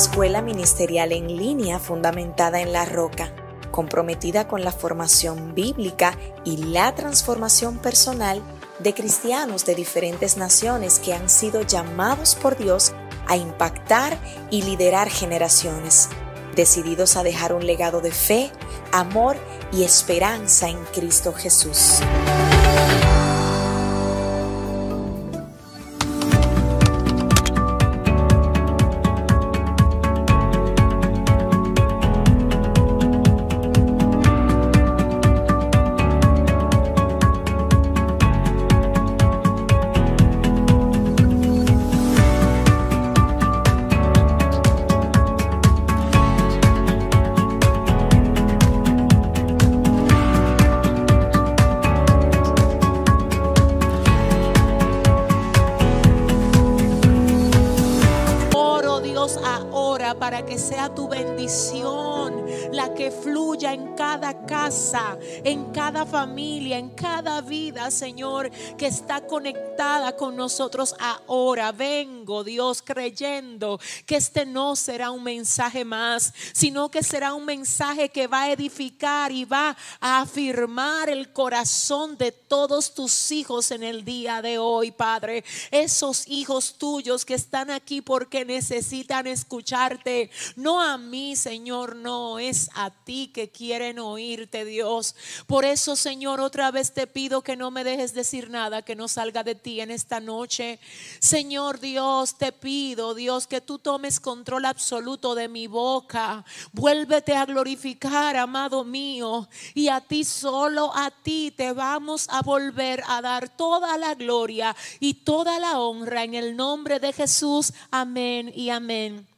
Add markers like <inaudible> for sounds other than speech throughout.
escuela ministerial en línea fundamentada en la roca, comprometida con la formación bíblica y la transformación personal de cristianos de diferentes naciones que han sido llamados por Dios a impactar y liderar generaciones, decididos a dejar un legado de fe, amor y esperanza en Cristo Jesús. Señor, que está conectada con nosotros ahora. Vengo, Dios, creyendo que este no será un mensaje más, sino que será un mensaje que va a edificar y va a afirmar el corazón de todos tus hijos en el día de hoy, Padre. Esos hijos tuyos que están aquí porque necesitan escucharte. No a mí, Señor, no, es a ti que quieren oírte, Dios. Por eso, Señor, otra vez te pido que no me dejes decir nada que no salga de ti en esta noche. Señor Dios, te pido, Dios, que tú tomes control absoluto de mi boca. Vuélvete a glorificar, amado mío. Y a ti, solo a ti, te vamos a volver a dar toda la gloria y toda la honra en el nombre de Jesús. Amén y amén.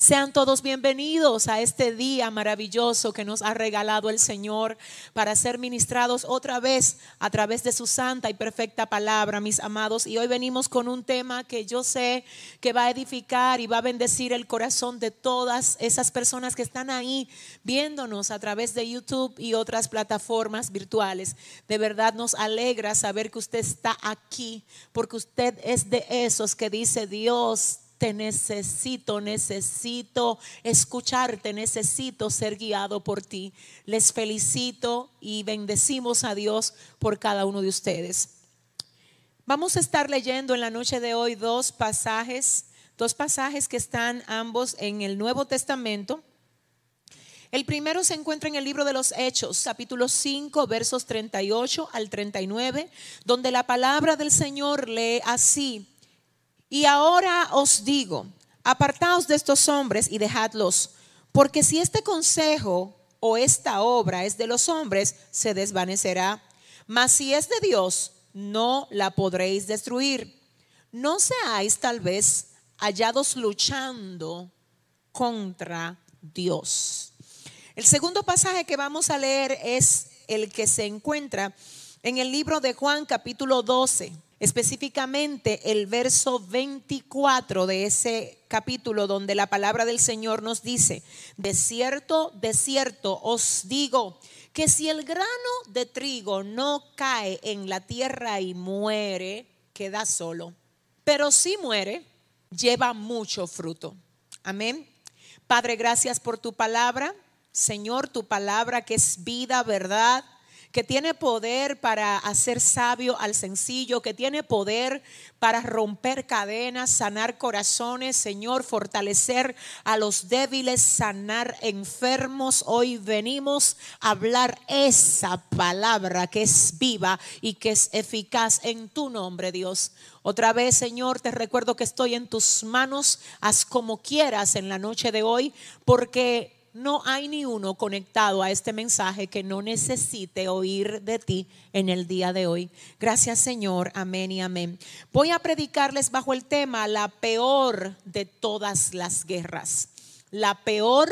Sean todos bienvenidos a este día maravilloso que nos ha regalado el Señor para ser ministrados otra vez a través de su santa y perfecta palabra, mis amados. Y hoy venimos con un tema que yo sé que va a edificar y va a bendecir el corazón de todas esas personas que están ahí viéndonos a través de YouTube y otras plataformas virtuales. De verdad nos alegra saber que usted está aquí porque usted es de esos que dice Dios te necesito, necesito escucharte, necesito ser guiado por ti. Les felicito y bendecimos a Dios por cada uno de ustedes. Vamos a estar leyendo en la noche de hoy dos pasajes, dos pasajes que están ambos en el Nuevo Testamento. El primero se encuentra en el libro de los Hechos, capítulo 5, versos 38 al 39, donde la palabra del Señor lee así. Y ahora os digo, apartaos de estos hombres y dejadlos, porque si este consejo o esta obra es de los hombres, se desvanecerá. Mas si es de Dios, no la podréis destruir. No seáis tal vez hallados luchando contra Dios. El segundo pasaje que vamos a leer es el que se encuentra en el libro de Juan capítulo 12 específicamente el verso 24 de ese capítulo donde la palabra del Señor nos dice, de cierto, de cierto os digo que si el grano de trigo no cae en la tierra y muere, queda solo, pero si muere, lleva mucho fruto. Amén. Padre, gracias por tu palabra. Señor, tu palabra que es vida, verdad que tiene poder para hacer sabio al sencillo, que tiene poder para romper cadenas, sanar corazones, Señor, fortalecer a los débiles, sanar enfermos. Hoy venimos a hablar esa palabra que es viva y que es eficaz en tu nombre, Dios. Otra vez, Señor, te recuerdo que estoy en tus manos. Haz como quieras en la noche de hoy, porque no hay ni uno conectado a este mensaje que no necesite oír de ti en el día de hoy. Gracias Señor, amén y amén. Voy a predicarles bajo el tema la peor de todas las guerras. La peor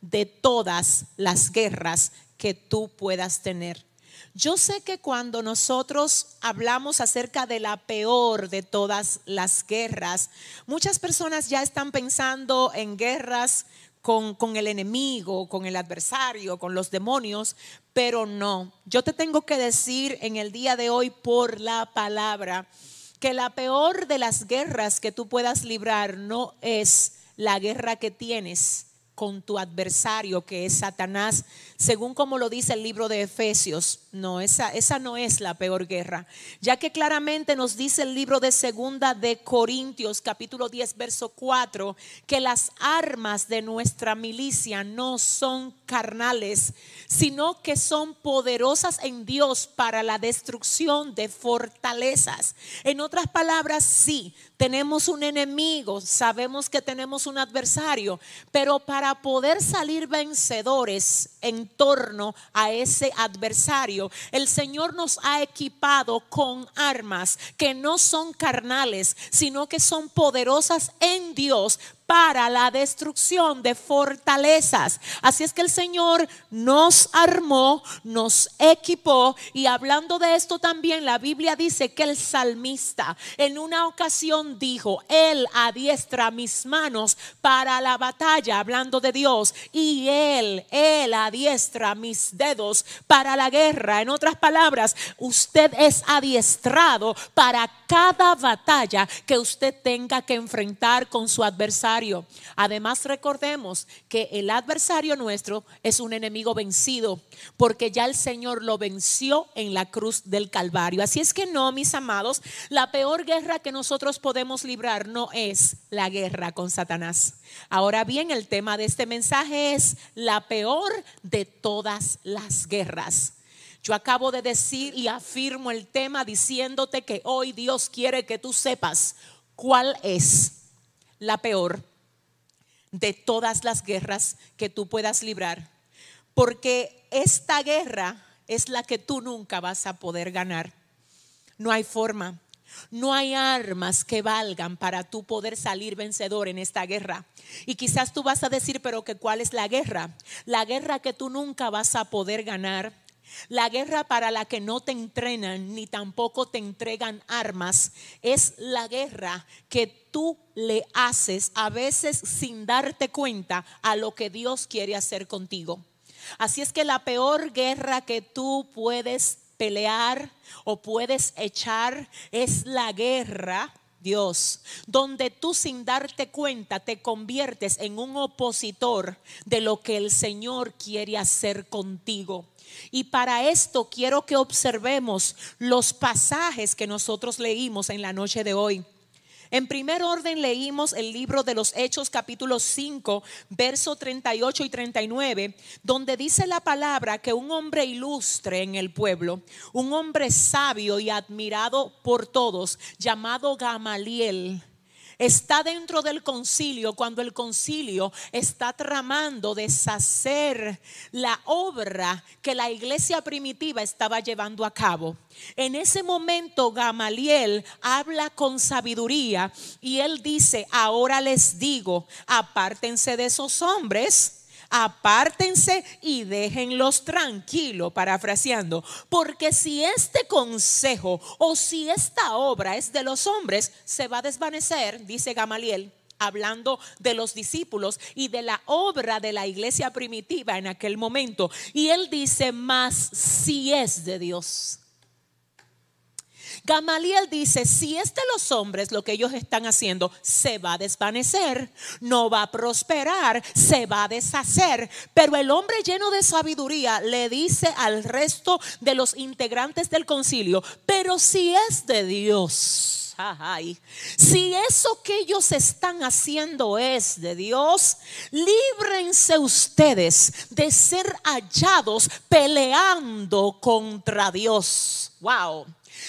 de todas las guerras que tú puedas tener. Yo sé que cuando nosotros hablamos acerca de la peor de todas las guerras, muchas personas ya están pensando en guerras con, el enemigo, con el adversario, con los demonios, pero no. Yo te tengo que decir en el día de hoy por la palabra que la peor de las guerras que tú puedas librar no es la guerra que tienes con tu adversario que es Satanás, según como lo dice el libro de Efesios. No, esa, esa no es la peor guerra, ya que claramente nos dice el libro de Segunda de Corintios, capítulo 10, verso 4, que las armas de nuestra milicia no son carnales, sino que son poderosas en Dios para la destrucción de fortalezas. En otras palabras, sí, tenemos un enemigo, sabemos que tenemos un adversario, pero para poder salir vencedores en torno a ese adversario, el Señor nos ha equipado con armas que no son carnales, sino que son poderosas en Dios para la destrucción de fortalezas. Así es que el Señor nos armó, nos equipó y hablando de esto también la Biblia dice que el salmista en una ocasión dijo, Él adiestra mis manos para la batalla, hablando de Dios, y Él, Él adiestra mis dedos para la guerra. En otras palabras, usted es adiestrado para cada batalla que usted tenga que enfrentar con su adversario Además, recordemos que el adversario nuestro es un enemigo vencido, porque ya el Señor lo venció en la cruz del Calvario. Así es que no, mis amados, la peor guerra que nosotros podemos librar no es la guerra con Satanás. Ahora bien, el tema de este mensaje es la peor de todas las guerras. Yo acabo de decir y afirmo el tema diciéndote que hoy Dios quiere que tú sepas cuál es la peor de todas las guerras que tú puedas librar. Porque esta guerra es la que tú nunca vas a poder ganar. No hay forma. No hay armas que valgan para tú poder salir vencedor en esta guerra. Y quizás tú vas a decir, pero que cuál es la guerra? La guerra que tú nunca vas a poder ganar la guerra para la que no te entrenan ni tampoco te entregan armas es la guerra que tú le haces a veces sin darte cuenta a lo que Dios quiere hacer contigo. Así es que la peor guerra que tú puedes pelear o puedes echar es la guerra Dios, donde tú sin darte cuenta te conviertes en un opositor de lo que el Señor quiere hacer contigo. Y para esto quiero que observemos los pasajes que nosotros leímos en la noche de hoy. En primer orden leímos el libro de los Hechos capítulo 5, verso 38 y 39, donde dice la palabra que un hombre ilustre en el pueblo, un hombre sabio y admirado por todos, llamado Gamaliel, está dentro del concilio cuando el concilio está tramando deshacer la obra que la iglesia primitiva estaba llevando a cabo. En ese momento Gamaliel habla con sabiduría y él dice, ahora les digo, apártense de esos hombres apártense y déjenlos tranquilos, parafraseando, porque si este consejo o si esta obra es de los hombres, se va a desvanecer, dice Gamaliel hablando de los discípulos y de la obra de la iglesia primitiva en aquel momento. Y él dice, más si es de Dios. Gamaliel dice, si es de los hombres lo que ellos están haciendo, se va a desvanecer, no va a prosperar, se va a deshacer. Pero el hombre lleno de sabiduría le dice al resto de los integrantes del concilio, pero si es de Dios. Si eso que ellos están haciendo es de Dios, líbrense ustedes de ser hallados peleando contra Dios. Wow.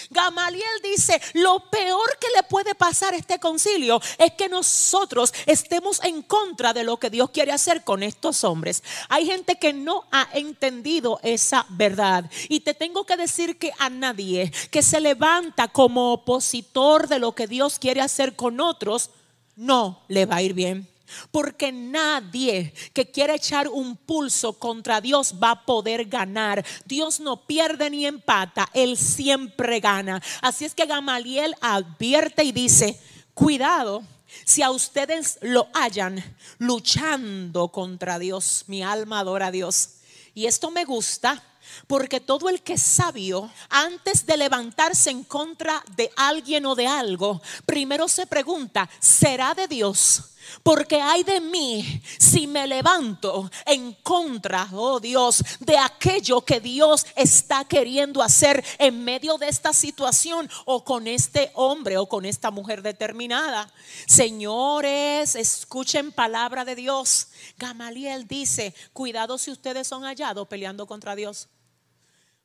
Gamaliel dice, lo peor que le puede pasar a este concilio es que nosotros estemos en contra de lo que Dios quiere hacer con estos hombres. Hay gente que no ha entendido esa verdad. Y te tengo que decir que a nadie que se levanta como opositor de lo que Dios quiere hacer con otros, no le va a ir bien. Porque nadie que quiera echar un pulso contra Dios va a poder ganar. Dios no pierde ni empata, Él siempre gana. Así es que Gamaliel advierte y dice, cuidado. Si a ustedes lo hallan luchando contra Dios, mi alma adora a Dios. Y esto me gusta porque todo el que es sabio, antes de levantarse en contra de alguien o de algo, primero se pregunta, ¿será de Dios? Porque hay de mí si me levanto en contra, oh Dios, de aquello que Dios está queriendo hacer en medio de esta situación o con este hombre o con esta mujer determinada. Señores, escuchen palabra de Dios. Gamaliel dice, cuidado si ustedes son hallados peleando contra Dios.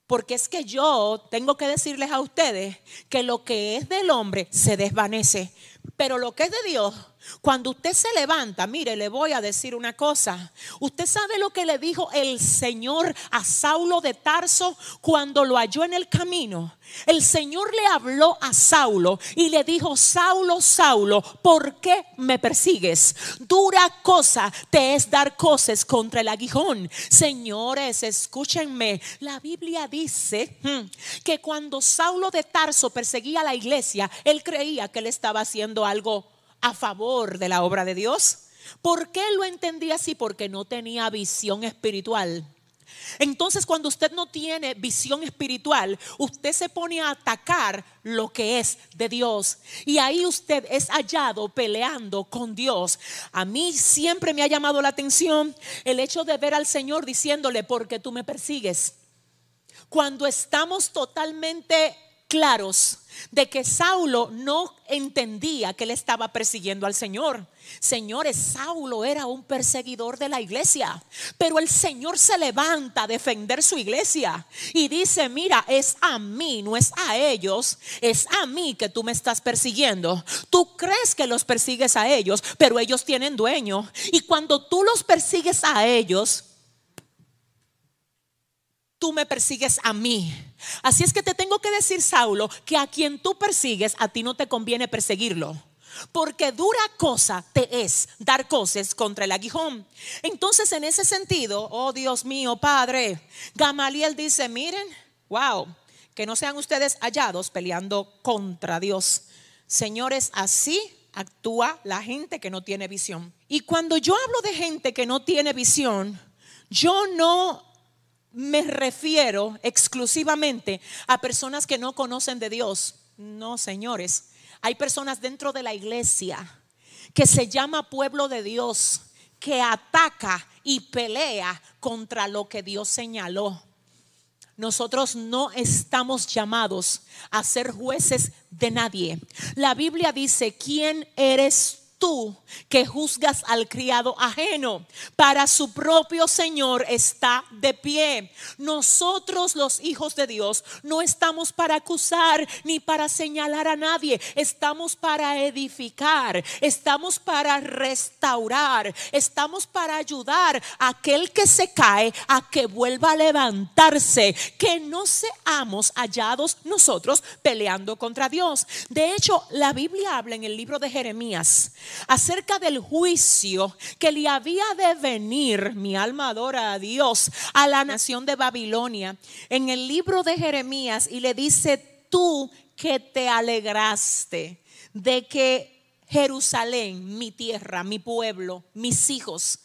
Porque es que yo tengo que decirles a ustedes que lo que es del hombre se desvanece, pero lo que es de Dios cuando usted se levanta, mire, le voy a decir una cosa. Usted sabe lo que le dijo el Señor a Saulo de Tarso cuando lo halló en el camino. El Señor le habló a Saulo y le dijo, Saulo, Saulo, ¿por qué me persigues? Dura cosa te es dar cosas contra el aguijón. Señores, escúchenme. La Biblia dice hmm, que cuando Saulo de Tarso perseguía a la iglesia, él creía que él estaba haciendo algo a favor de la obra de Dios. ¿Por qué lo entendía así? Porque no tenía visión espiritual. Entonces cuando usted no tiene visión espiritual, usted se pone a atacar lo que es de Dios. Y ahí usted es hallado peleando con Dios. A mí siempre me ha llamado la atención el hecho de ver al Señor diciéndole, porque tú me persigues. Cuando estamos totalmente claros de que Saulo no entendía que él estaba persiguiendo al Señor. Señores, Saulo era un perseguidor de la iglesia, pero el Señor se levanta a defender su iglesia y dice, mira, es a mí, no es a ellos, es a mí que tú me estás persiguiendo. Tú crees que los persigues a ellos, pero ellos tienen dueño. Y cuando tú los persigues a ellos, tú me persigues a mí. Así es que te tengo que decir, Saulo, que a quien tú persigues, a ti no te conviene perseguirlo. Porque dura cosa te es dar cosas contra el aguijón. Entonces, en ese sentido, oh Dios mío, Padre, Gamaliel dice, miren, wow, que no sean ustedes hallados peleando contra Dios. Señores, así actúa la gente que no tiene visión. Y cuando yo hablo de gente que no tiene visión, yo no me refiero exclusivamente a personas que no conocen de Dios. No, señores. Hay personas dentro de la iglesia que se llama pueblo de Dios, que ataca y pelea contra lo que Dios señaló. Nosotros no estamos llamados a ser jueces de nadie. La Biblia dice, ¿quién eres tú que juzgas al criado ajeno? Para su propio Señor está de pie. Nosotros los hijos de Dios no estamos para acusar ni para señalar a nadie. Estamos para edificar. Estamos para restaurar. Estamos para ayudar a aquel que se cae a que vuelva a levantarse. Que no seamos hallados nosotros peleando contra Dios. De hecho, la Biblia habla en el libro de Jeremías acerca del juicio que le había de venir, mi alma adora a Dios, a la nación de Babilonia, en el libro de Jeremías y le dice, tú que te alegraste de que Jerusalén, mi tierra, mi pueblo, mis hijos,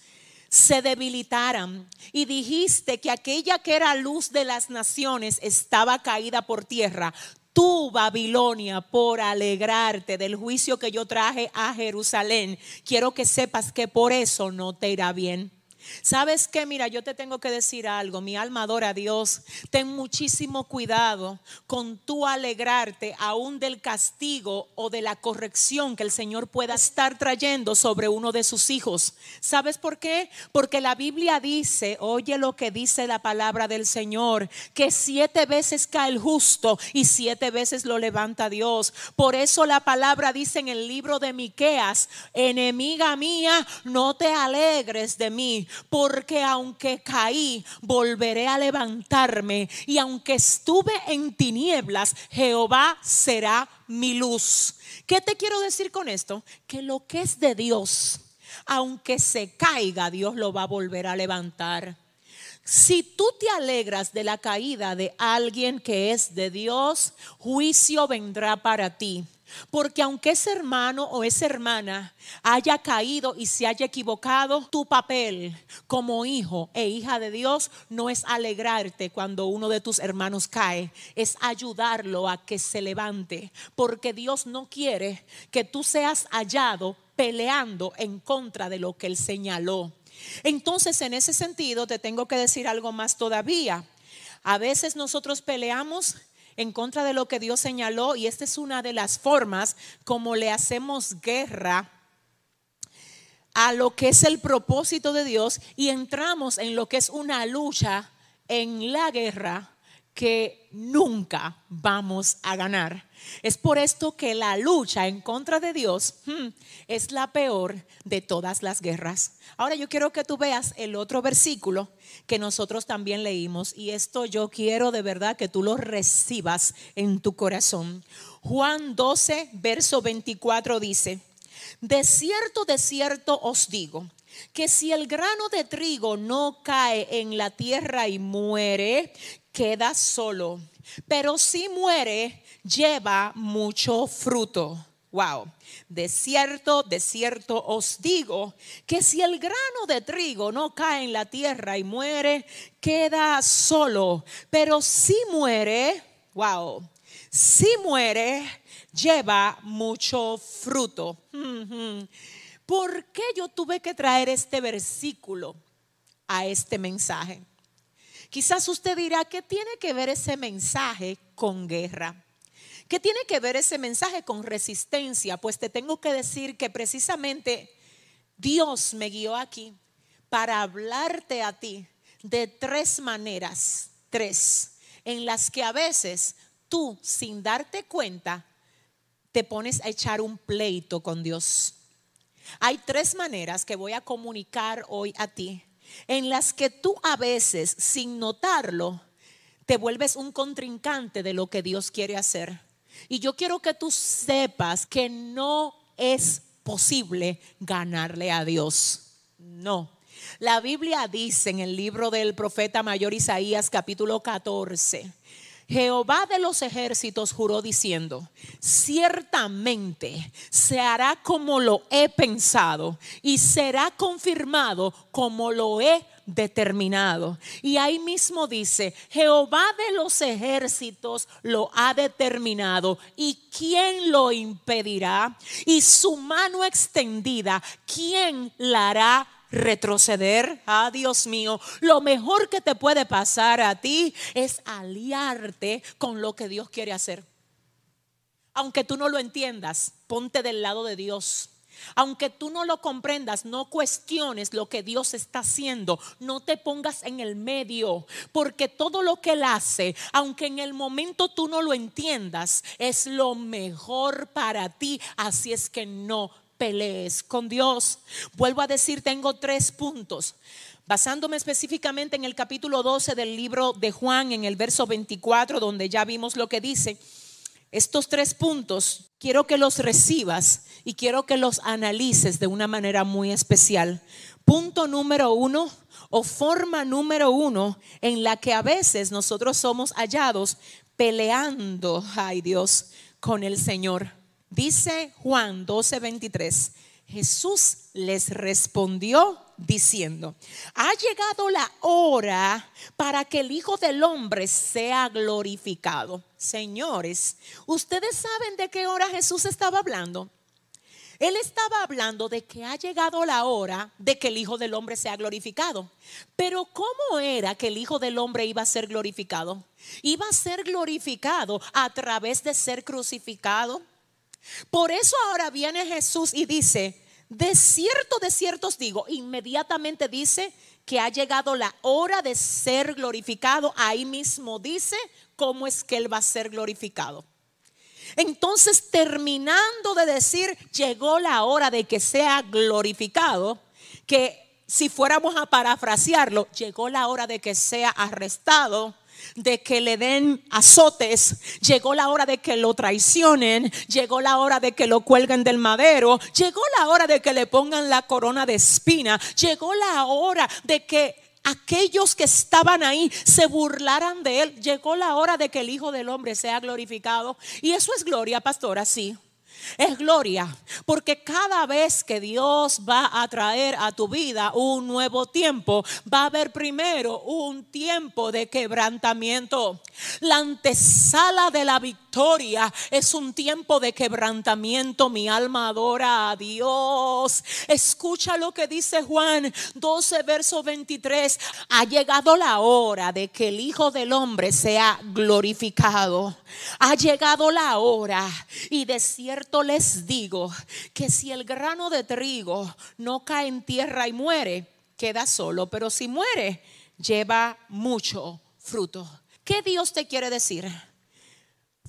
se debilitaran y dijiste que aquella que era luz de las naciones estaba caída por tierra, tú, Babilonia, por alegrarte del juicio que yo traje a Jerusalén, quiero que sepas que por eso no te irá bien. ¿Sabes qué? Mira, yo te tengo que decir algo. Mi alma adora a Dios. Ten muchísimo cuidado con tu alegrarte aún del castigo o de la corrección que el Señor pueda estar trayendo sobre uno de sus hijos. ¿Sabes por qué? Porque la Biblia dice, oye lo que dice la palabra del Señor, que siete veces cae el justo y siete veces lo levanta Dios. Por eso la palabra dice en el libro de Miqueas, enemiga mía, no te alegres de mí porque aunque caí, volveré a levantarme, y aunque estuve en tinieblas, Jehová será mi luz. ¿Qué te quiero decir con esto? Que lo que es de Dios, aunque se caiga, Dios lo va a volver a levantar. Si tú te alegras de la caída de alguien que es de Dios, juicio vendrá para ti. Porque aunque ese hermano o esa hermana haya caído y se haya equivocado, tu papel como hijo e hija de Dios no es alegrarte cuando uno de tus hermanos cae, es ayudarlo a que se levante. Porque Dios no quiere que tú seas hallado peleando en contra de lo que Él señaló. Entonces, en ese sentido, te tengo que decir algo más todavía. A veces nosotros peleamos en contra de lo que Dios señaló y esta es una de las formas como le hacemos guerra a lo que es el propósito de Dios y entramos en lo que es una lucha en la guerra que nunca vamos a ganar. Es por esto que la lucha en contra de Dios hmm, es la peor de todas las guerras. Ahora yo quiero que tú veas el otro versículo que nosotros también leímos y esto yo quiero de verdad que tú lo recibas en tu corazón. Juan 12, verso 24 dice, de cierto, de cierto os digo que si el grano de trigo no cae en la tierra y muere, queda solo. Pero si muere, lleva mucho fruto. Wow. De cierto, de cierto os digo que si el grano de trigo no cae en la tierra y muere, queda solo. Pero si muere, wow, si muere, lleva mucho fruto. <laughs> ¿Por qué yo tuve que traer este versículo a este mensaje? Quizás usted dirá, ¿qué tiene que ver ese mensaje con guerra? ¿Qué tiene que ver ese mensaje con resistencia? Pues te tengo que decir que precisamente Dios me guió aquí para hablarte a ti de tres maneras, tres, en las que a veces tú, sin darte cuenta, te pones a echar un pleito con Dios. Hay tres maneras que voy a comunicar hoy a ti en las que tú a veces, sin notarlo, te vuelves un contrincante de lo que Dios quiere hacer. Y yo quiero que tú sepas que no es posible ganarle a Dios. No. La Biblia dice en el libro del profeta mayor Isaías capítulo 14 Jehová de los ejércitos juró diciendo, ciertamente se hará como lo he pensado y será confirmado como lo he determinado. Y ahí mismo dice, Jehová de los ejércitos lo ha determinado. ¿Y quién lo impedirá? Y su mano extendida, ¿quién la hará? Retroceder. Ah, Dios mío, lo mejor que te puede pasar a ti es aliarte con lo que Dios quiere hacer. Aunque tú no lo entiendas, ponte del lado de Dios. Aunque tú no lo comprendas, no cuestiones lo que Dios está haciendo. No te pongas en el medio, porque todo lo que Él hace, aunque en el momento tú no lo entiendas, es lo mejor para ti. Así es que no pelees con Dios. Vuelvo a decir, tengo tres puntos. Basándome específicamente en el capítulo 12 del libro de Juan, en el verso 24, donde ya vimos lo que dice, estos tres puntos quiero que los recibas y quiero que los analices de una manera muy especial. Punto número uno o forma número uno en la que a veces nosotros somos hallados peleando, ay Dios, con el Señor. Dice Juan 12:23, Jesús les respondió diciendo, ha llegado la hora para que el Hijo del Hombre sea glorificado. Señores, ¿ustedes saben de qué hora Jesús estaba hablando? Él estaba hablando de que ha llegado la hora de que el Hijo del Hombre sea glorificado. Pero ¿cómo era que el Hijo del Hombre iba a ser glorificado? Iba a ser glorificado a través de ser crucificado, por eso ahora viene Jesús y dice, de cierto, de cierto os digo, inmediatamente dice que ha llegado la hora de ser glorificado. Ahí mismo dice cómo es que Él va a ser glorificado. Entonces, terminando de decir, llegó la hora de que sea glorificado, que si fuéramos a parafrasearlo, llegó la hora de que sea arrestado, de que le den azotes, llegó la hora de que lo traicionen, llegó la hora de que lo cuelguen del madero, llegó la hora de que le pongan la corona de espina, llegó la hora de que aquellos que estaban ahí se burlaran de él, llegó la hora de que el Hijo del Hombre sea glorificado. Y eso es gloria, pastora, sí. Es gloria, porque cada vez que Dios va a traer a tu vida un nuevo tiempo, va a haber primero un tiempo de quebrantamiento. La antesala de la victoria es un tiempo de quebrantamiento. Mi alma adora a Dios. Escucha lo que dice Juan 12, verso 23. Ha llegado la hora de que el Hijo del Hombre sea glorificado. Ha llegado la hora y de cierto les digo que si el grano de trigo no cae en tierra y muere, queda solo, pero si muere, lleva mucho fruto. ¿Qué Dios te quiere decir?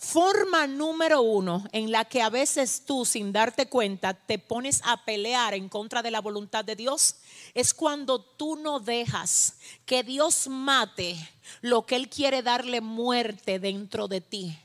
Forma número uno en la que a veces tú sin darte cuenta te pones a pelear en contra de la voluntad de Dios es cuando tú no dejas que Dios mate lo que Él quiere darle muerte dentro de ti.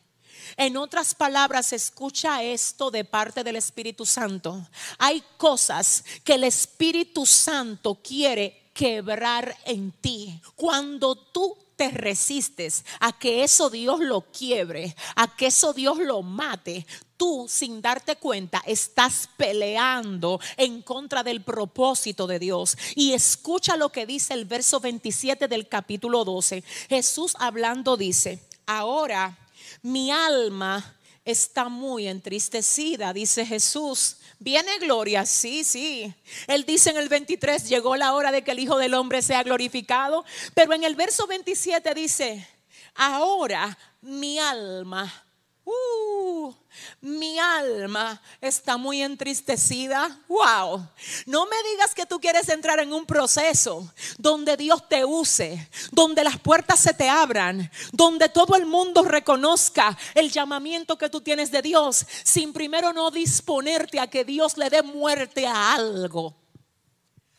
En otras palabras, escucha esto de parte del Espíritu Santo. Hay cosas que el Espíritu Santo quiere quebrar en ti. Cuando tú te resistes a que eso Dios lo quiebre, a que eso Dios lo mate, tú sin darte cuenta estás peleando en contra del propósito de Dios. Y escucha lo que dice el verso 27 del capítulo 12. Jesús hablando dice, ahora mi alma está muy entristecida, dice Jesús. Viene gloria, sí, sí. Él dice en el 23, llegó la hora de que el Hijo del Hombre sea glorificado, pero en el verso 27 dice, ahora mi alma Uh, mi alma está muy entristecida. Wow. No me digas que tú quieres entrar en un proceso donde Dios te use, donde las puertas se te abran, donde todo el mundo reconozca el llamamiento que tú tienes de Dios, sin primero no disponerte a que Dios le dé muerte a algo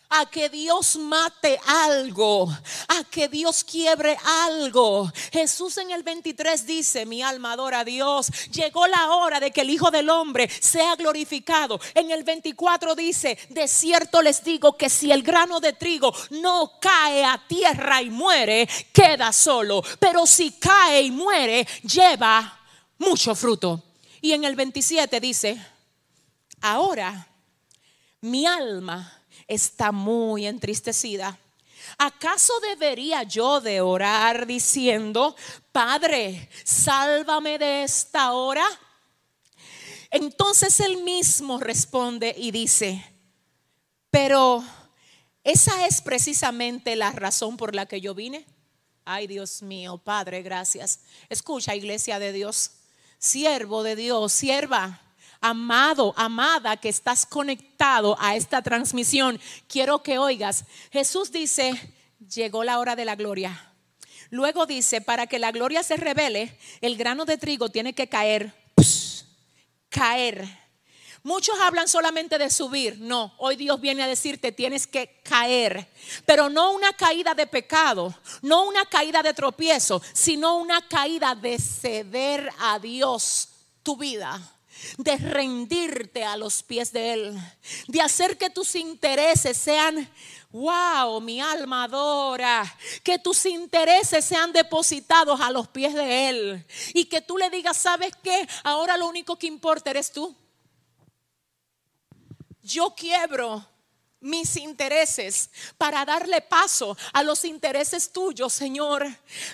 a que Dios mate algo, a que Dios quiebre algo. Jesús en el 23 dice, mi alma adora a Dios, llegó la hora de que el Hijo del Hombre sea glorificado. En el 24 dice, de cierto les digo que si el grano de trigo no cae a tierra y muere, queda solo, pero si cae y muere, lleva mucho fruto. Y en el 27 dice, ahora mi alma está muy entristecida. ¿Acaso debería yo de orar diciendo, Padre, sálvame de esta hora? Entonces él mismo responde y dice, pero esa es precisamente la razón por la que yo vine. Ay, Dios mío, Padre, gracias. Escucha, iglesia de Dios, siervo de Dios, sierva amado, amada, que estás conectado a esta transmisión, quiero que oigas. Jesús dice, llegó la hora de la gloria. Luego dice, para que la gloria se revele, el grano de trigo tiene que caer, caer. Muchos hablan solamente de subir. No, hoy Dios viene a decirte tienes que caer. Pero no una caída de pecado, no una caída de tropiezo, sino una caída de ceder a Dios tu vida de rendirte a los pies de Él, de hacer que tus intereses sean, wow, mi alma adora, que tus intereses sean depositados a los pies de Él y que tú le digas, ¿sabes qué? Ahora lo único que importa eres tú. Yo quiebro mis intereses para darle paso a los intereses tuyos, Señor.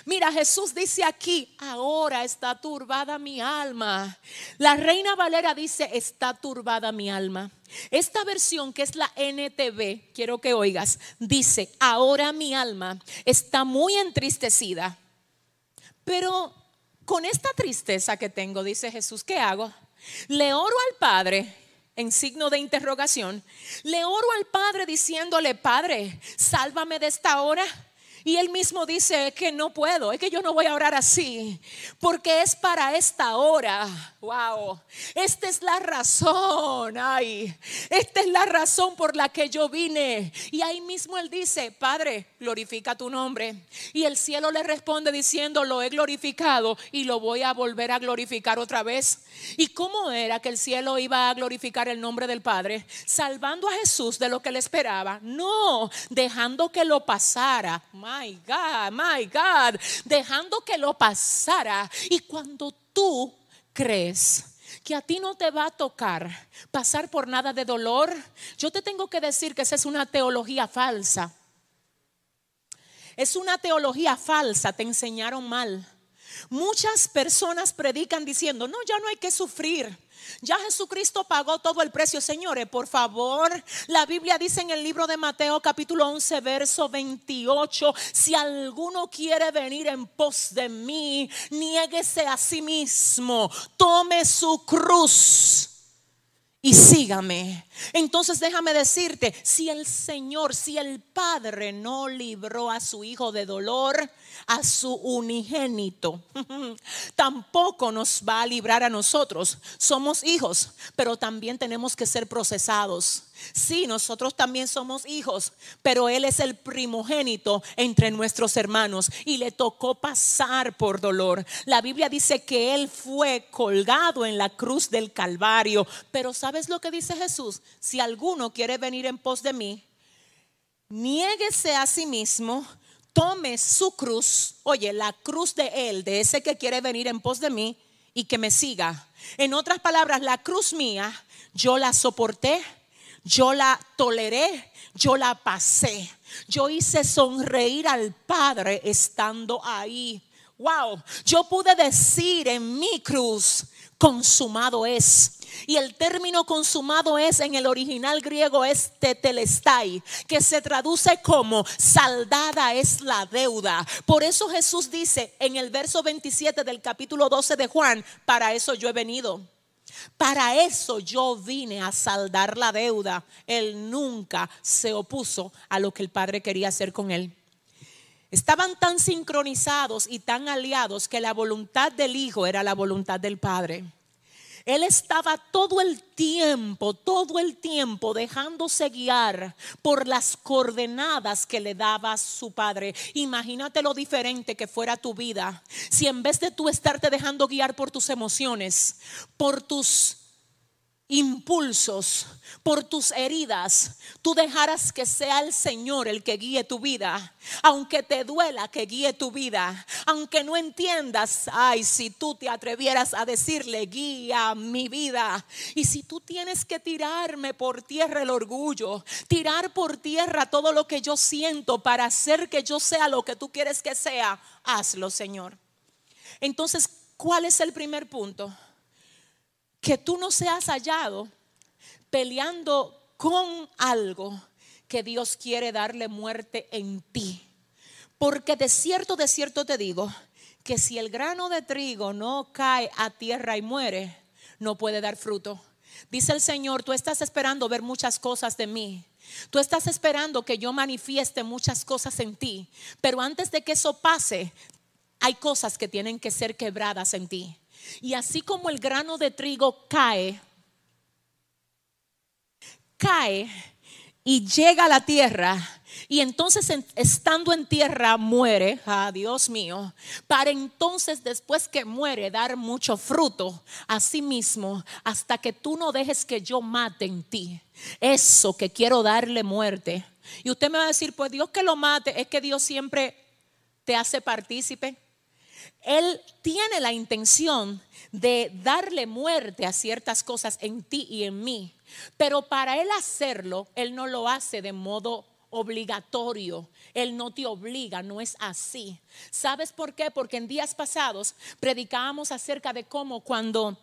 Mira, Jesús dice aquí, ahora está turbada mi alma. La reina Valera dice, está turbada mi alma. Esta versión que es la NTV, quiero que oigas, dice, ahora mi alma está muy entristecida. Pero con esta tristeza que tengo, dice Jesús, ¿qué hago? Le oro al Padre en signo de interrogación, le oro al Padre diciéndole, Padre, sálvame de esta hora. Y él mismo dice que no puedo, es que yo no voy a orar así, porque es para esta hora. Wow, esta es la razón, ay, esta es la razón por la que yo vine. Y ahí mismo él dice, Padre, glorifica tu nombre. Y el cielo le responde diciendo, lo he glorificado y lo voy a volver a glorificar otra vez. ¿Y cómo era que el cielo iba a glorificar el nombre del Padre? Salvando a Jesús de lo que le esperaba. No, dejando que lo pasara my God, my God, dejando que lo pasara. Y cuando tú crees que a ti no te va a tocar pasar por nada de dolor, yo te tengo que decir que esa es una teología falsa. Es una teología falsa, te enseñaron mal. Muchas personas predican diciendo, no, ya no hay que sufrir. Ya Jesucristo pagó todo el precio, señores, por favor. La Biblia dice en el libro de Mateo capítulo 11, verso 28, si alguno quiere venir en pos de mí, niéguese a sí mismo, tome su cruz y sígame. Entonces déjame decirte, si el Señor, si el Padre no libró a su Hijo de dolor, a su unigénito, <laughs> tampoco nos va a librar a nosotros. Somos hijos, pero también tenemos que ser procesados. Sí, nosotros también somos hijos, pero Él es el primogénito entre nuestros hermanos y le tocó pasar por dolor. La Biblia dice que Él fue colgado en la cruz del Calvario, pero ¿sabes lo que dice Jesús? Si alguno quiere venir en pos de mí, niéguese a sí mismo, tome su cruz, oye, la cruz de Él, de ese que quiere venir en pos de mí y que me siga. En otras palabras, la cruz mía, yo la soporté yo la toleré, yo la pasé. Yo hice sonreír al Padre estando ahí. Wow, yo pude decir en mi cruz, consumado es. Y el término consumado es en el original griego es tetelestai, que se traduce como saldada es la deuda. Por eso Jesús dice en el verso 27 del capítulo 12 de Juan, para eso yo he venido para eso yo vine a saldar la deuda. Él nunca se opuso a lo que el Padre quería hacer con él. Estaban tan sincronizados y tan aliados que la voluntad del Hijo era la voluntad del Padre. Él estaba todo el tiempo, todo el tiempo dejándose guiar por las coordenadas que le daba su padre. Imagínate lo diferente que fuera tu vida si en vez de tú estarte dejando guiar por tus emociones, por tus impulsos, por tus heridas, tú dejarás que sea el Señor el que guíe tu vida, aunque te duela que guíe tu vida, aunque no entiendas, ay, si tú te atrevieras a decirle, guía mi vida, y si tú tienes que tirarme por tierra el orgullo, tirar por tierra todo lo que yo siento para hacer que yo sea lo que tú quieres que sea, hazlo, Señor. Entonces, ¿cuál es el primer punto? Que tú no seas hallado peleando con algo que Dios quiere darle muerte en ti. Porque de cierto, de cierto te digo, que si el grano de trigo no cae a tierra y muere, no puede dar fruto. Dice el Señor, tú estás esperando ver muchas cosas de mí. Tú estás esperando que yo manifieste muchas cosas en ti. Pero antes de que eso pase, hay cosas que tienen que ser quebradas en ti. Y así como el grano de trigo cae, cae y llega a la tierra, y entonces estando en tierra muere, ah, Dios mío, para entonces después que muere dar mucho fruto a sí mismo hasta que tú no dejes que yo mate en ti. Eso que quiero darle muerte. Y usted me va a decir, pues Dios que lo mate, es que Dios siempre te hace partícipe. Él tiene la intención de darle muerte a ciertas cosas en ti y en mí, pero para Él hacerlo, Él no lo hace de modo obligatorio. Él no te obliga, no es así. ¿Sabes por qué? Porque en días pasados predicábamos acerca de cómo cuando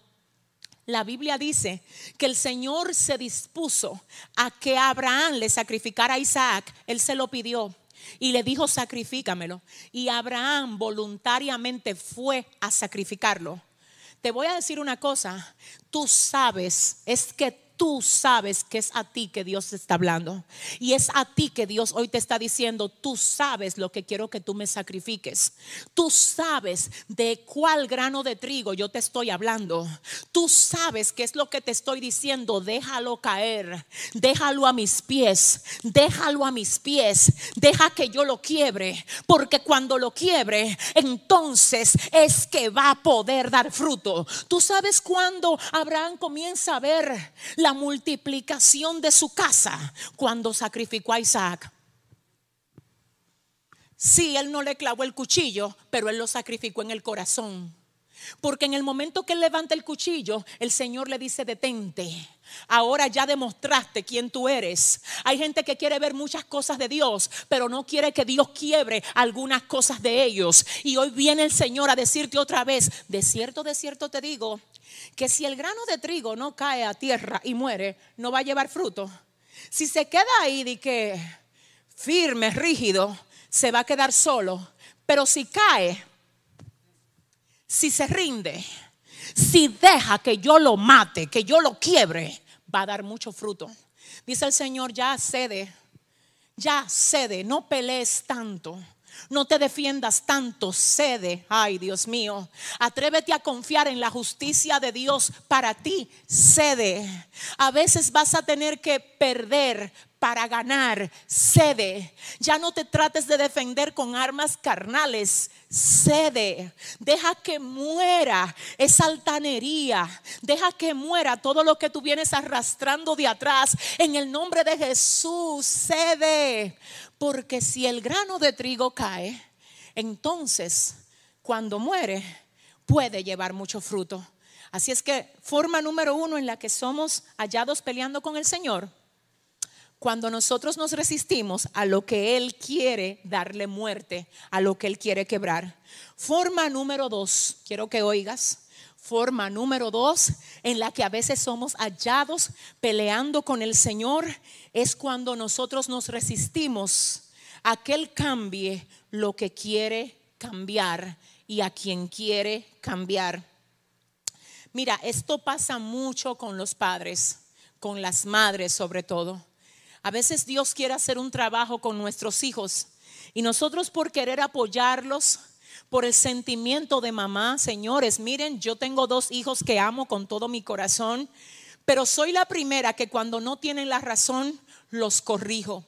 la Biblia dice que el Señor se dispuso a que Abraham le sacrificara a Isaac, Él se lo pidió y le dijo, sacrifícamelo. Y Abraham voluntariamente fue a sacrificarlo. Te voy a decir una cosa, tú sabes, es que tú sabes que es a ti que Dios está hablando. Y es a ti que Dios hoy te está diciendo, tú sabes lo que quiero que tú me sacrifiques. Tú sabes de cuál grano de trigo yo te estoy hablando. Tú sabes qué es lo que te estoy diciendo. Déjalo caer. Déjalo a mis pies. Déjalo a mis pies. Deja que yo lo quiebre. Porque cuando lo quiebre, entonces es que va a poder dar fruto. Tú sabes cuando Abraham comienza a ver la multiplicación de su casa cuando sacrificó a Isaac. Sí, él no le clavó el cuchillo, pero él lo sacrificó en el corazón. Porque en el momento que él levanta el cuchillo, el Señor le dice, detente. Ahora ya demostraste quién tú eres. Hay gente que quiere ver muchas cosas de Dios, pero no quiere que Dios quiebre algunas cosas de ellos. Y hoy viene el Señor a decirte otra vez, de cierto, de cierto te digo, que si el grano de trigo no cae a tierra y muere, no va a llevar fruto. Si se queda ahí de que firme, rígido, se va a quedar solo. Pero si cae, si se rinde, si deja que yo lo mate, que yo lo quiebre, va a dar mucho fruto. Dice el Señor, ya cede, ya cede, no pelees tanto. No te defiendas tanto, cede. Ay, Dios mío. Atrévete a confiar en la justicia de Dios para ti, cede. A veces vas a tener que perder para ganar, cede. Ya no te trates de defender con armas carnales, cede. Deja que muera esa altanería. Deja que muera todo lo que tú vienes arrastrando de atrás. En el nombre de Jesús, cede. Porque si el grano de trigo cae, entonces cuando muere puede llevar mucho fruto. Así es que forma número uno en la que somos hallados peleando con el Señor cuando nosotros nos resistimos a lo que Él quiere darle muerte, a lo que Él quiere quebrar. Forma número dos, quiero que oigas, forma número dos en la que a veces somos hallados peleando con el Señor es cuando nosotros nos resistimos a que Él cambie lo que quiere cambiar y a quien quiere cambiar. Mira, esto pasa mucho con los padres, con las madres sobre todo. A veces Dios quiere hacer un trabajo con nuestros hijos y nosotros por querer apoyarlos, por el sentimiento de mamá, señores, miren, yo tengo dos hijos que amo con todo mi corazón, pero soy la primera que cuando no tienen la razón, los corrijo,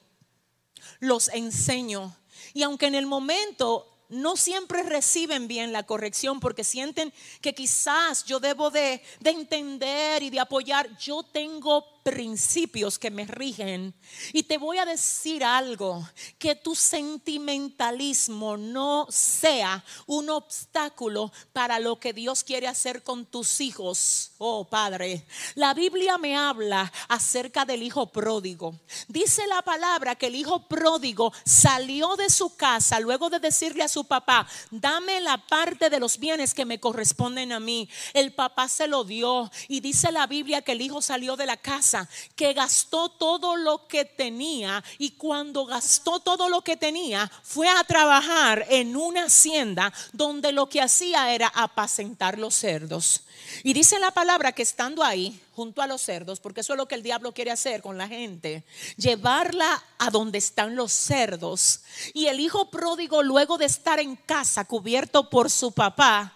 los enseño. Y aunque en el momento no siempre reciben bien la corrección porque sienten que quizás yo debo de, de entender y de apoyar, yo tengo principios que me rigen. Y te voy a decir algo, que tu sentimentalismo no sea un obstáculo para lo que Dios quiere hacer con tus hijos. Oh Padre, la Biblia me habla acerca del hijo pródigo. Dice la palabra que el hijo pródigo salió de su casa luego de decirle a su papá, dame la parte de los bienes que me corresponden a mí. El papá se lo dio y dice la Biblia que el hijo salió de la casa que gastó todo lo que tenía y cuando gastó todo lo que tenía fue a trabajar en una hacienda donde lo que hacía era apacentar los cerdos. Y dice la palabra que estando ahí, junto a los cerdos, porque eso es lo que el diablo quiere hacer con la gente, llevarla a donde están los cerdos. Y el hijo pródigo, luego de estar en casa cubierto por su papá,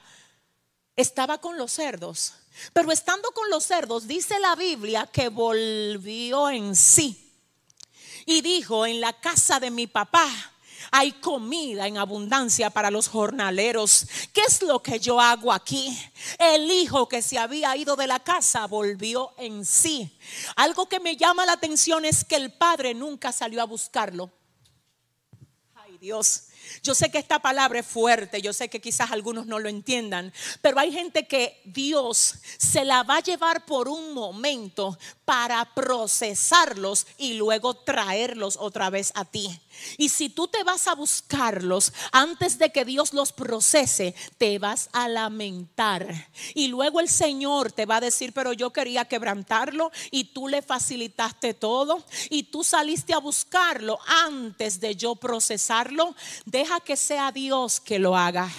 estaba con los cerdos. Pero estando con los cerdos, dice la Biblia que volvió en sí y dijo, en la casa de mi papá hay comida en abundancia para los jornaleros. ¿Qué es lo que yo hago aquí? El hijo que se había ido de la casa volvió en sí. Algo que me llama la atención es que el padre nunca salió a buscarlo. Ay Dios, yo sé que esta palabra es fuerte, yo sé que quizás algunos no lo entiendan, pero hay gente que Dios se la va a llevar por un momento para procesarlos y luego traerlos otra vez a ti. Y si tú te vas a buscarlos antes de que Dios los procese, te vas a lamentar. Y luego el Señor te va a decir, pero yo quería quebrantarlo y tú le facilitaste todo y tú saliste a buscarlo antes de yo procesarlo. Deja que sea Dios que lo haga.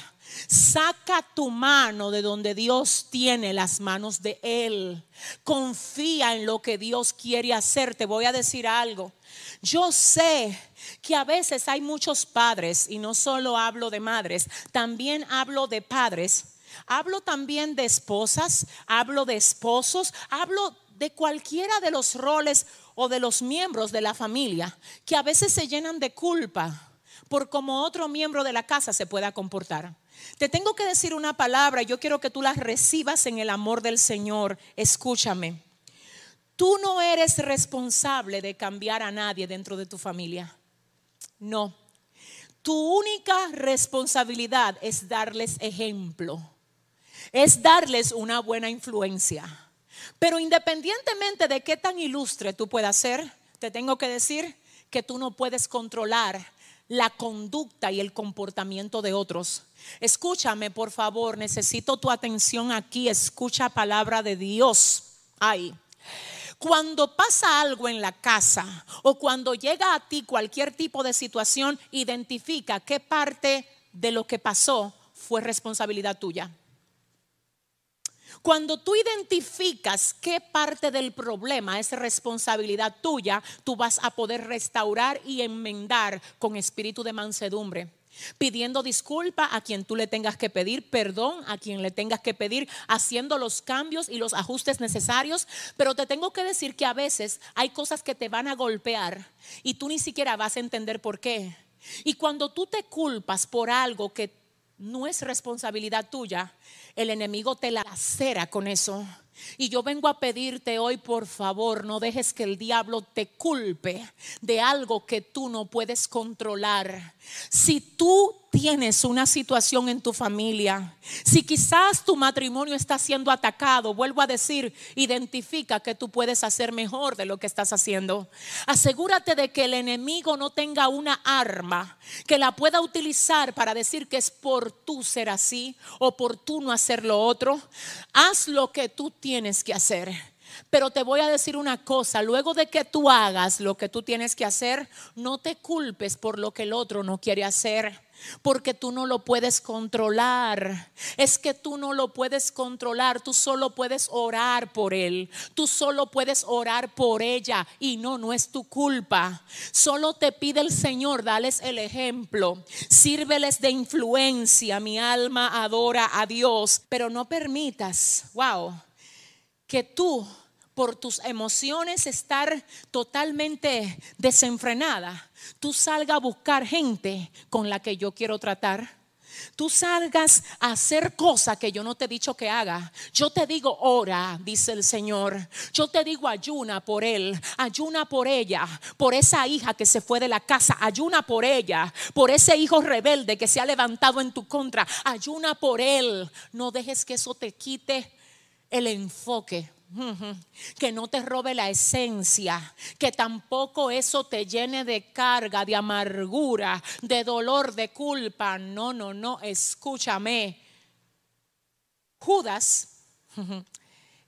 Saca tu mano de donde Dios tiene las manos de Él. Confía en lo que Dios quiere hacer. Te voy a decir algo. Yo sé que a veces hay muchos padres, y no solo hablo de madres, también hablo de padres. Hablo también de esposas, hablo de esposos, hablo de cualquiera de los roles o de los miembros de la familia que a veces se llenan de culpa por cómo otro miembro de la casa se pueda comportar. Te tengo que decir una palabra, yo quiero que tú la recibas en el amor del Señor. Escúchame. Tú no eres responsable de cambiar a nadie dentro de tu familia. No. Tu única responsabilidad es darles ejemplo. es darles una buena influencia. Pero independientemente de qué tan ilustre tú puedas ser, te tengo que decir que tú no puedes controlar la conducta y el comportamiento de otros. Escúchame, por favor, necesito tu atención aquí. Escucha palabra de Dios. Ahí. Cuando pasa algo en la casa o cuando llega a ti cualquier tipo de situación, identifica qué parte de lo que pasó fue responsabilidad tuya. Cuando tú identificas qué parte del problema es responsabilidad tuya, tú vas a poder restaurar y enmendar con espíritu de mansedumbre pidiendo disculpa a quien tú le tengas que pedir, perdón a quien le tengas que pedir, haciendo los cambios y los ajustes necesarios. Pero te tengo que decir que a veces hay cosas que te van a golpear y tú ni siquiera vas a entender por qué. Y cuando tú te culpas por algo que no es responsabilidad tuya, el enemigo te la lacera con eso. Y yo vengo a pedirte hoy, por favor, no dejes que el diablo te culpe de algo que tú no puedes controlar. Si tú tienes una situación en tu familia, si quizás tu matrimonio está siendo atacado, vuelvo a decir, identifica que tú puedes hacer mejor de lo que estás haciendo. Asegúrate de que el enemigo no tenga una arma que la pueda utilizar para decir que es por tú ser así o por tú no hacer lo otro. Haz lo que tú tienes que hacer. Pero te voy a decir una cosa, luego de que tú hagas lo que tú tienes que hacer, no te culpes por lo que el otro no quiere hacer porque tú no lo puedes controlar. Es que tú no lo puedes controlar, tú solo puedes orar por él, tú solo puedes orar por ella y no, no es tu culpa. Solo te pide el Señor, dales el ejemplo, sírveles de influencia, mi alma adora a Dios, pero no permitas, wow, que tú por tus emociones estar totalmente desenfrenada, tú salgas a buscar gente con la que yo quiero tratar. Tú salgas a hacer cosas que yo no te he dicho que haga. Yo te digo ora, dice el Señor. Yo te digo ayuna por él, ayuna por ella, por esa hija que se fue de la casa, ayuna por ella, por ese hijo rebelde que se ha levantado en tu contra, ayuna por él. No dejes que eso te quite el enfoque que no te robe la esencia, que tampoco eso te llene de carga, de amargura, de dolor, de culpa. No, no, no, escúchame. Judas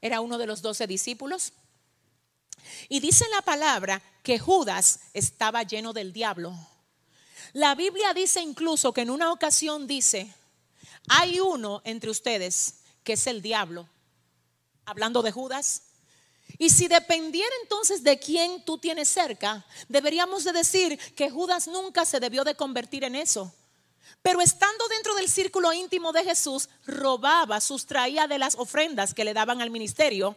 era uno de los doce discípulos. Y dice la palabra que Judas estaba lleno del diablo. La Biblia dice incluso que en una ocasión dice, hay uno entre ustedes que es el diablo hablando de Judas. Y si dependiera entonces de quién tú tienes cerca, deberíamos de decir que Judas nunca se debió de convertir en eso. Pero estando dentro del círculo íntimo de Jesús, robaba, sustraía de las ofrendas que le daban al ministerio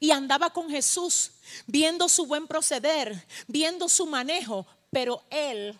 y andaba con Jesús, viendo su buen proceder, viendo su manejo, pero él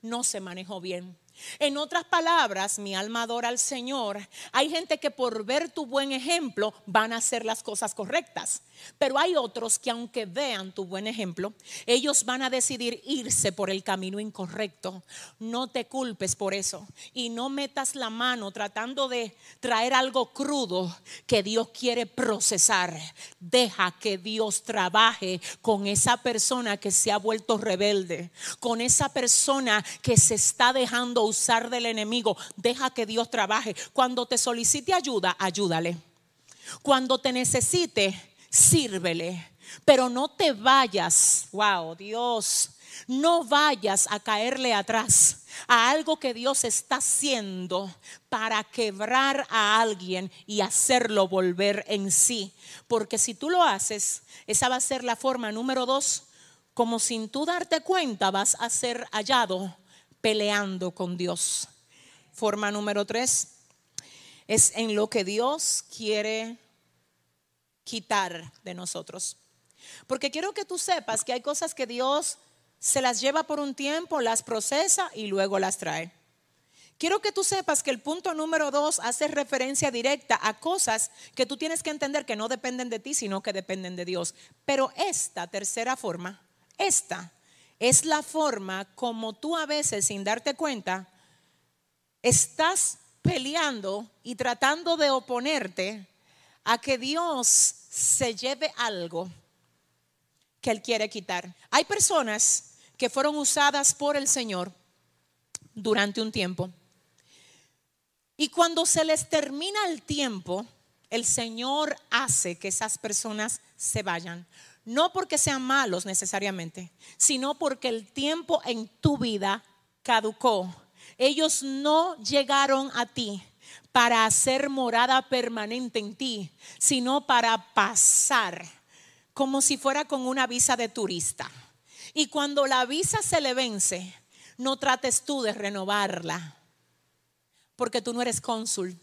no se manejó bien. En otras palabras, mi alma adora al Señor. Hay gente que por ver tu buen ejemplo van a hacer las cosas correctas. Pero hay otros que aunque vean tu buen ejemplo, ellos van a decidir irse por el camino incorrecto. No te culpes por eso y no metas la mano tratando de traer algo crudo que Dios quiere procesar. Deja que Dios trabaje con esa persona que se ha vuelto rebelde, con esa persona que se está dejando usar del enemigo. Deja que Dios trabaje. Cuando te solicite ayuda, ayúdale. Cuando te necesite, sírvele. Pero no te vayas, wow, Dios, no vayas a caerle atrás a algo que Dios está haciendo para quebrar a alguien y hacerlo volver en sí. Porque si tú lo haces, esa va a ser la forma número dos, como sin tú darte cuenta vas a ser hallado peleando con Dios. Forma número tres es en lo que Dios quiere quitar de nosotros. Porque quiero que tú sepas que hay cosas que Dios se las lleva por un tiempo, las procesa y luego las trae. Quiero que tú sepas que el punto número dos hace referencia directa a cosas que tú tienes que entender que no dependen de ti, sino que dependen de Dios. Pero esta tercera forma, esta es la forma como tú a veces, sin darte cuenta, estás peleando y tratando de oponerte a que Dios se lleve algo que Él quiere quitar. Hay personas que fueron usadas por el Señor durante un tiempo. Y cuando se les termina el tiempo, el Señor hace que esas personas se vayan. No porque sean malos necesariamente, sino porque el tiempo en tu vida caducó. Ellos no llegaron a ti para hacer morada permanente en ti, sino para pasar como si fuera con una visa de turista. Y cuando la visa se le vence, no trates tú de renovarla, porque tú no eres cónsul.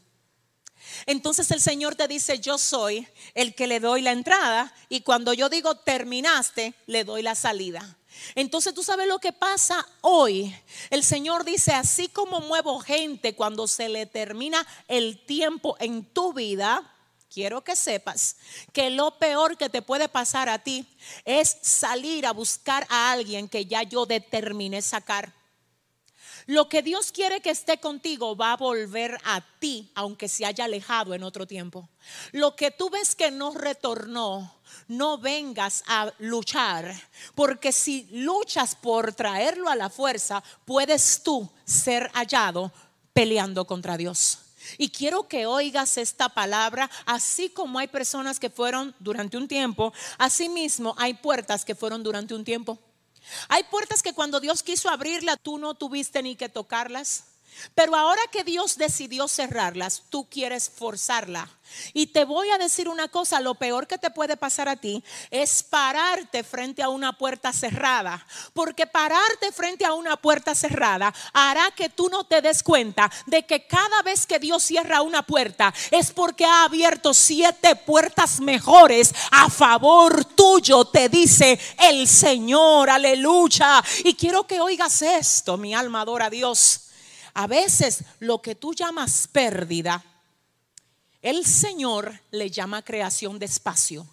Entonces el Señor te dice, yo soy el que le doy la entrada y cuando yo digo terminaste, le doy la salida. Entonces tú sabes lo que pasa hoy. El Señor dice, así como muevo gente cuando se le termina el tiempo en tu vida, quiero que sepas que lo peor que te puede pasar a ti es salir a buscar a alguien que ya yo determiné sacar. Lo que Dios quiere que esté contigo va a volver a ti, aunque se haya alejado en otro tiempo. Lo que tú ves que no retornó, no vengas a luchar, porque si luchas por traerlo a la fuerza, puedes tú ser hallado peleando contra Dios. Y quiero que oigas esta palabra, así como hay personas que fueron durante un tiempo, así mismo hay puertas que fueron durante un tiempo. Hay puertas que cuando Dios quiso abrirla, tú no tuviste ni que tocarlas. Pero ahora que Dios decidió cerrarlas, tú quieres forzarla. Y te voy a decir una cosa, lo peor que te puede pasar a ti es pararte frente a una puerta cerrada. Porque pararte frente a una puerta cerrada hará que tú no te des cuenta de que cada vez que Dios cierra una puerta es porque ha abierto siete puertas mejores a favor tuyo, te dice el Señor, aleluya. Y quiero que oigas esto, mi alma adora a Dios. A veces lo que tú llamas pérdida, el Señor le llama creación de espacio.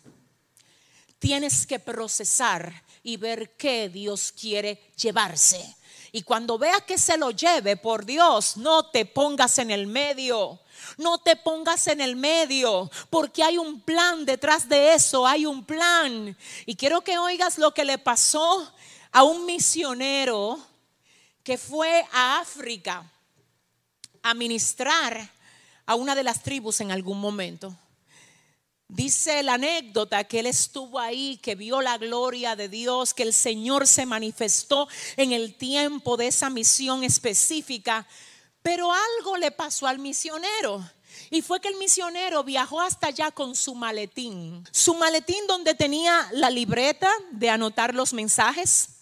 Tienes que procesar y ver qué Dios quiere llevarse. Y cuando veas que se lo lleve, por Dios, no te pongas en el medio. No te pongas en el medio, porque hay un plan detrás de eso, hay un plan. Y quiero que oigas lo que le pasó a un misionero que fue a África a ministrar a una de las tribus en algún momento. Dice la anécdota que él estuvo ahí, que vio la gloria de Dios, que el Señor se manifestó en el tiempo de esa misión específica, pero algo le pasó al misionero. Y fue que el misionero viajó hasta allá con su maletín. Su maletín donde tenía la libreta de anotar los mensajes,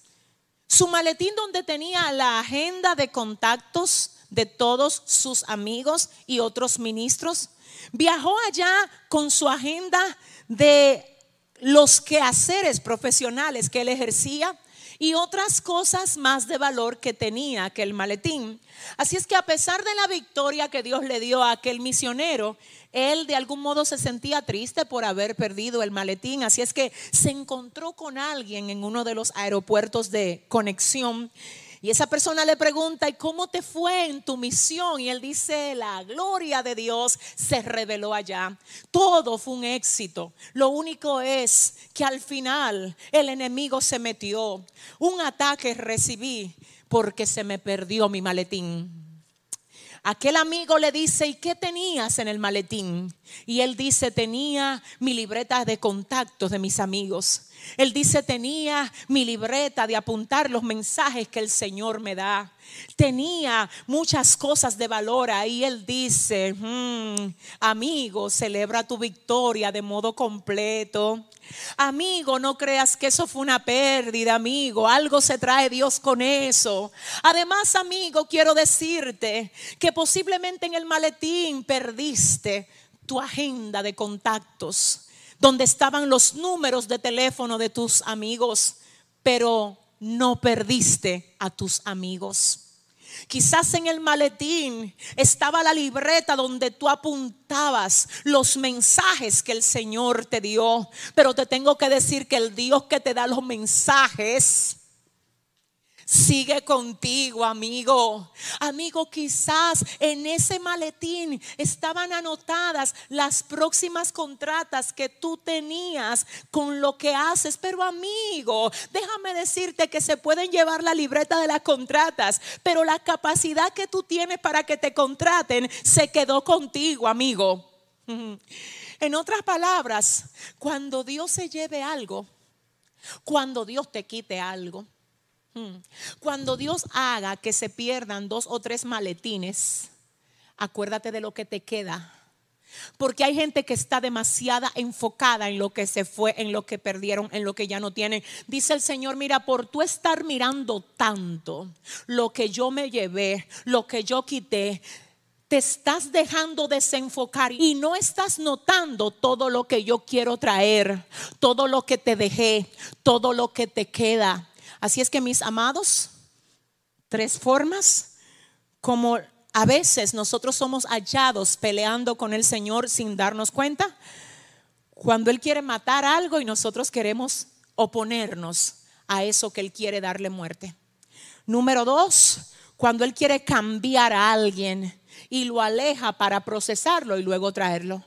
su maletín donde tenía la agenda de contactos de todos sus amigos y otros ministros. Viajó allá con su agenda de los quehaceres profesionales que él ejercía y otras cosas más de valor que tenía aquel maletín. Así es que a pesar de la victoria que Dios le dio a aquel misionero, él de algún modo se sentía triste por haber perdido el maletín. Así es que se encontró con alguien en uno de los aeropuertos de conexión y esa persona le pregunta, ¿y cómo te fue en tu misión? Y él dice, la gloria de Dios se reveló allá. Todo fue un éxito. Lo único es que al final el enemigo se metió. Un ataque recibí porque se me perdió mi maletín. Aquel amigo le dice, ¿y qué tenías en el maletín? Y él dice, tenía mi libreta de contactos de mis amigos. Él dice, tenía mi libreta de apuntar los mensajes que el Señor me da. Tenía muchas cosas de valor ahí. Él dice, mm, amigo, celebra tu victoria de modo completo. Amigo, no creas que eso fue una pérdida, amigo. Algo se trae Dios con eso. Además, amigo, quiero decirte que posiblemente en el maletín perdiste tu agenda de contactos donde estaban los números de teléfono de tus amigos, pero no perdiste a tus amigos. Quizás en el maletín estaba la libreta donde tú apuntabas los mensajes que el Señor te dio. Pero te tengo que decir que el Dios que te da los mensajes sigue contigo, amigo. Amigo, quizás en ese maletín estaban anotadas las próximas contratas que tú tenías con lo que haces. Pero amigo, déjame decirte que se pueden llevar la libreta de las contratas, pero la capacidad que tú tienes para que te contraten se quedó contigo, amigo. <laughs> En otras palabras, cuando Dios se lleve algo, cuando Dios te quite algo. Cuando Dios haga que se pierdan dos o tres maletines, acuérdate de lo que te queda. Porque hay gente que está demasiada enfocada en lo que se fue, en lo que perdieron, en lo que ya no tienen. Dice el Señor, mira, por tú estar mirando tanto lo que yo me llevé, lo que yo quité, te estás dejando desenfocar y no estás notando todo lo que yo quiero traer, todo lo que te dejé, todo lo que te queda. Así es que mis amados, tres formas como a veces nosotros somos hallados peleando con el Señor sin darnos cuenta. Cuando Él quiere matar algo y nosotros queremos oponernos a eso que Él quiere darle muerte. Número dos, cuando Él quiere cambiar a alguien y lo aleja para procesarlo y luego traerlo.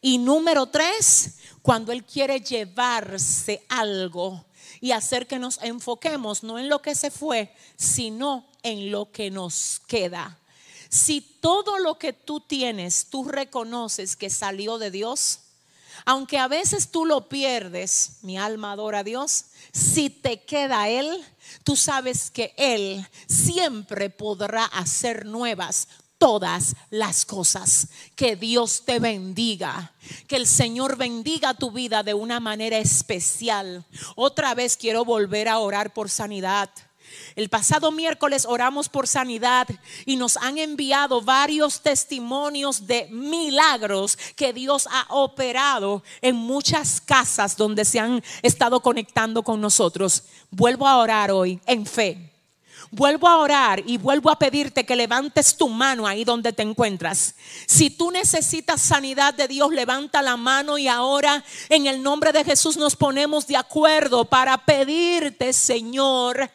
Y número tres, cuando Él quiere llevarse algo y hacer que nos enfoquemos no en lo que se fue, sino en lo que nos queda. Si todo lo que tú tienes, tú reconoces que salió de Dios, aunque a veces tú lo pierdes, mi alma adora a Dios, si te queda Él, tú sabes que Él siempre podrá hacer nuevas todas las cosas. Que Dios te bendiga. Que el Señor bendiga tu vida de una manera especial. Otra vez quiero volver a orar por sanidad. El pasado miércoles oramos por sanidad y nos han enviado varios testimonios de milagros que Dios ha operado en muchas casas donde se han estado conectando con nosotros. Vuelvo a orar hoy en fe Vuelvo a orar y vuelvo a pedirte que levantes tu mano ahí donde te encuentras. Si tú necesitas sanidad de Dios, levanta la mano y ahora en el nombre de Jesús nos ponemos de acuerdo para pedirte, Señor.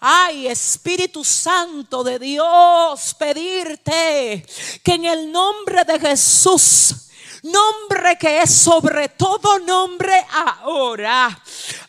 Ay, Espíritu Santo de Dios, pedirte que en el nombre de Jesús nombre que es sobre todo nombre ahora.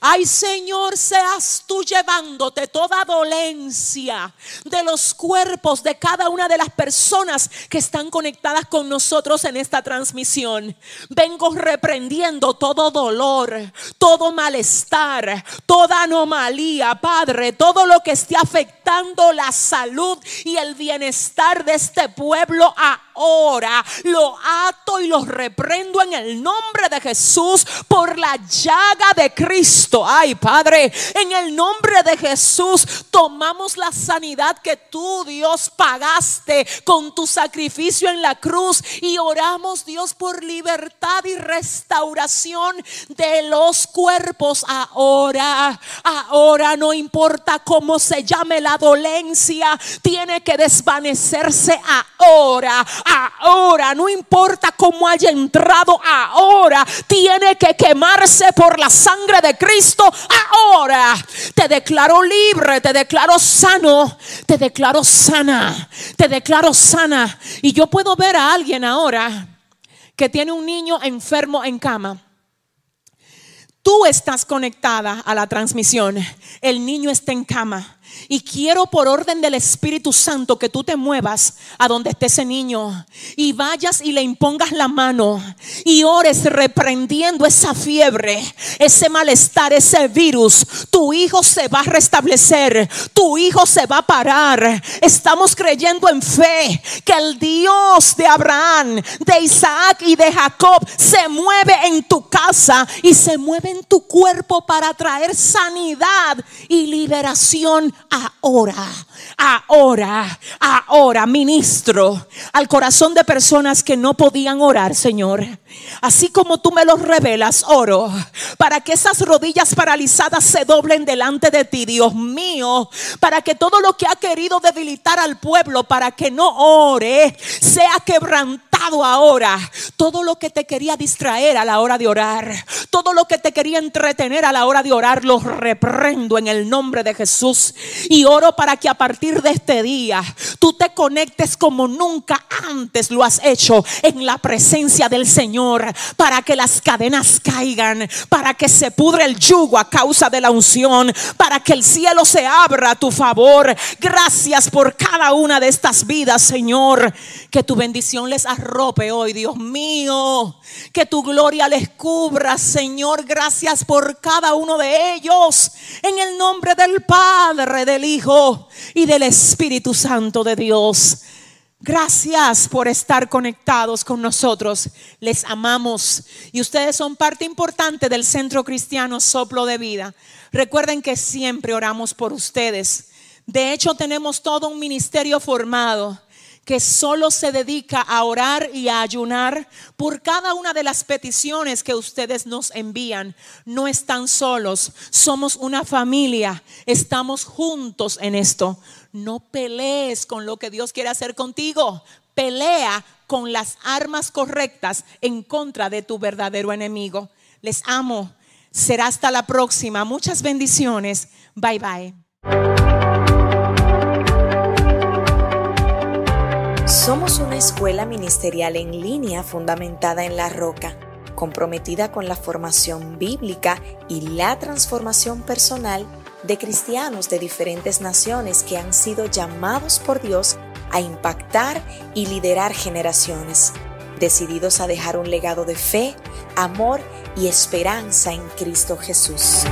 Ay Señor, seas tú llevándote toda dolencia de los cuerpos de cada una de las personas que están conectadas con nosotros en esta transmisión. Vengo reprendiendo todo dolor, todo malestar, toda anomalía, Padre, todo lo que esté afectando la salud y el bienestar de este pueblo. Lo ato y lo reprendo en el nombre de Jesús por la llaga de Cristo. Ay, Padre, en el nombre de Jesús tomamos la sanidad que tú, Dios, pagaste con tu sacrificio en la cruz y oramos, Dios, por libertad y restauración de los cuerpos ahora. Ahora no importa cómo se llame la dolencia, tiene que desvanecerse ahora. Ahora, no importa cómo haya entrado ahora tiene que quemarse por la sangre de Cristo ahora. Te declaro libre, te declaro sano, te declaro sana, te declaro sana. Y yo puedo ver a alguien ahora que tiene un niño enfermo en cama. Tú estás conectada a la transmisión. El niño está en cama. Y quiero por orden del Espíritu Santo que tú te muevas a donde esté ese niño y vayas y le impongas la mano y ores reprendiendo esa fiebre, ese malestar, ese virus. Tu hijo se va a restablecer, tu hijo se va a parar. Estamos creyendo en fe que el Dios de Abraham, de Isaac y de Jacob se mueve en tu casa y se mueve en tu cuerpo para traer sanidad y liberación ahora, ahora, ahora, ministro al corazón de personas que no podían orar, Señor. Así como tú me los revelas, oro para que esas rodillas paralizadas se doblen delante de ti, Dios mío, para que todo lo que ha querido debilitar al pueblo, para que no ore, sea quebrantado ahora todo lo que te quería distraer a la hora de orar, todo lo que te quería entretener a la hora de orar, lo reprendo en el nombre de Jesús y oro para que a partir de este día tú te conectes como nunca antes lo has hecho en la presencia del Señor, para que las cadenas caigan, para que se pudre el yugo a causa de la unción, para que el cielo se abra a tu favor. Gracias por cada una de estas vidas, Señor. Que tu bendición les arrope hoy, Dios Que tu gloria les cubra, Señor. Gracias por cada uno de ellos. En el nombre del Padre, del Hijo y del Espíritu Santo de Dios. Gracias por estar conectados con nosotros. Les amamos y ustedes son parte importante del Centro Cristiano Soplo de Vida. Recuerden que siempre oramos por ustedes. De hecho, tenemos todo un ministerio formado que solo se dedica a orar y a ayunar por cada una de las peticiones que ustedes nos envían. No están solos, somos una familia, estamos juntos en esto. No pelees con lo que Dios quiere hacer contigo, pelea con las armas correctas en contra de tu verdadero enemigo. Les amo. Será hasta la próxima. Muchas bendiciones. Bye bye. Somos una escuela ministerial en línea fundamentada en la roca, comprometida con la formación bíblica y la transformación personal de cristianos de diferentes naciones que han sido llamados por Dios a impactar y liderar generaciones, decididos a dejar un legado de fe, amor y esperanza en Cristo Jesús.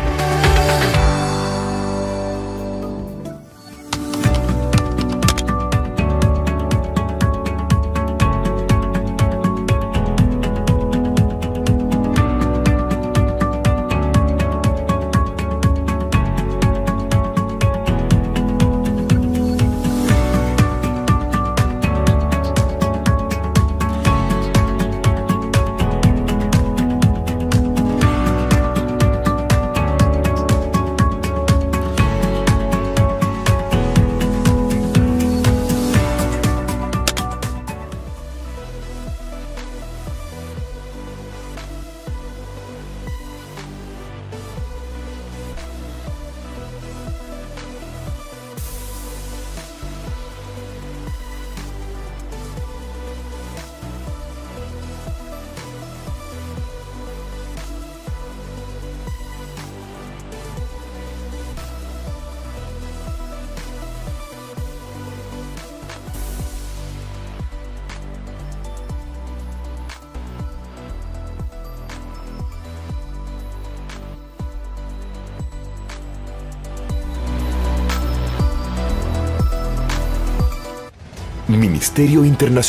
Ministerio Internacional.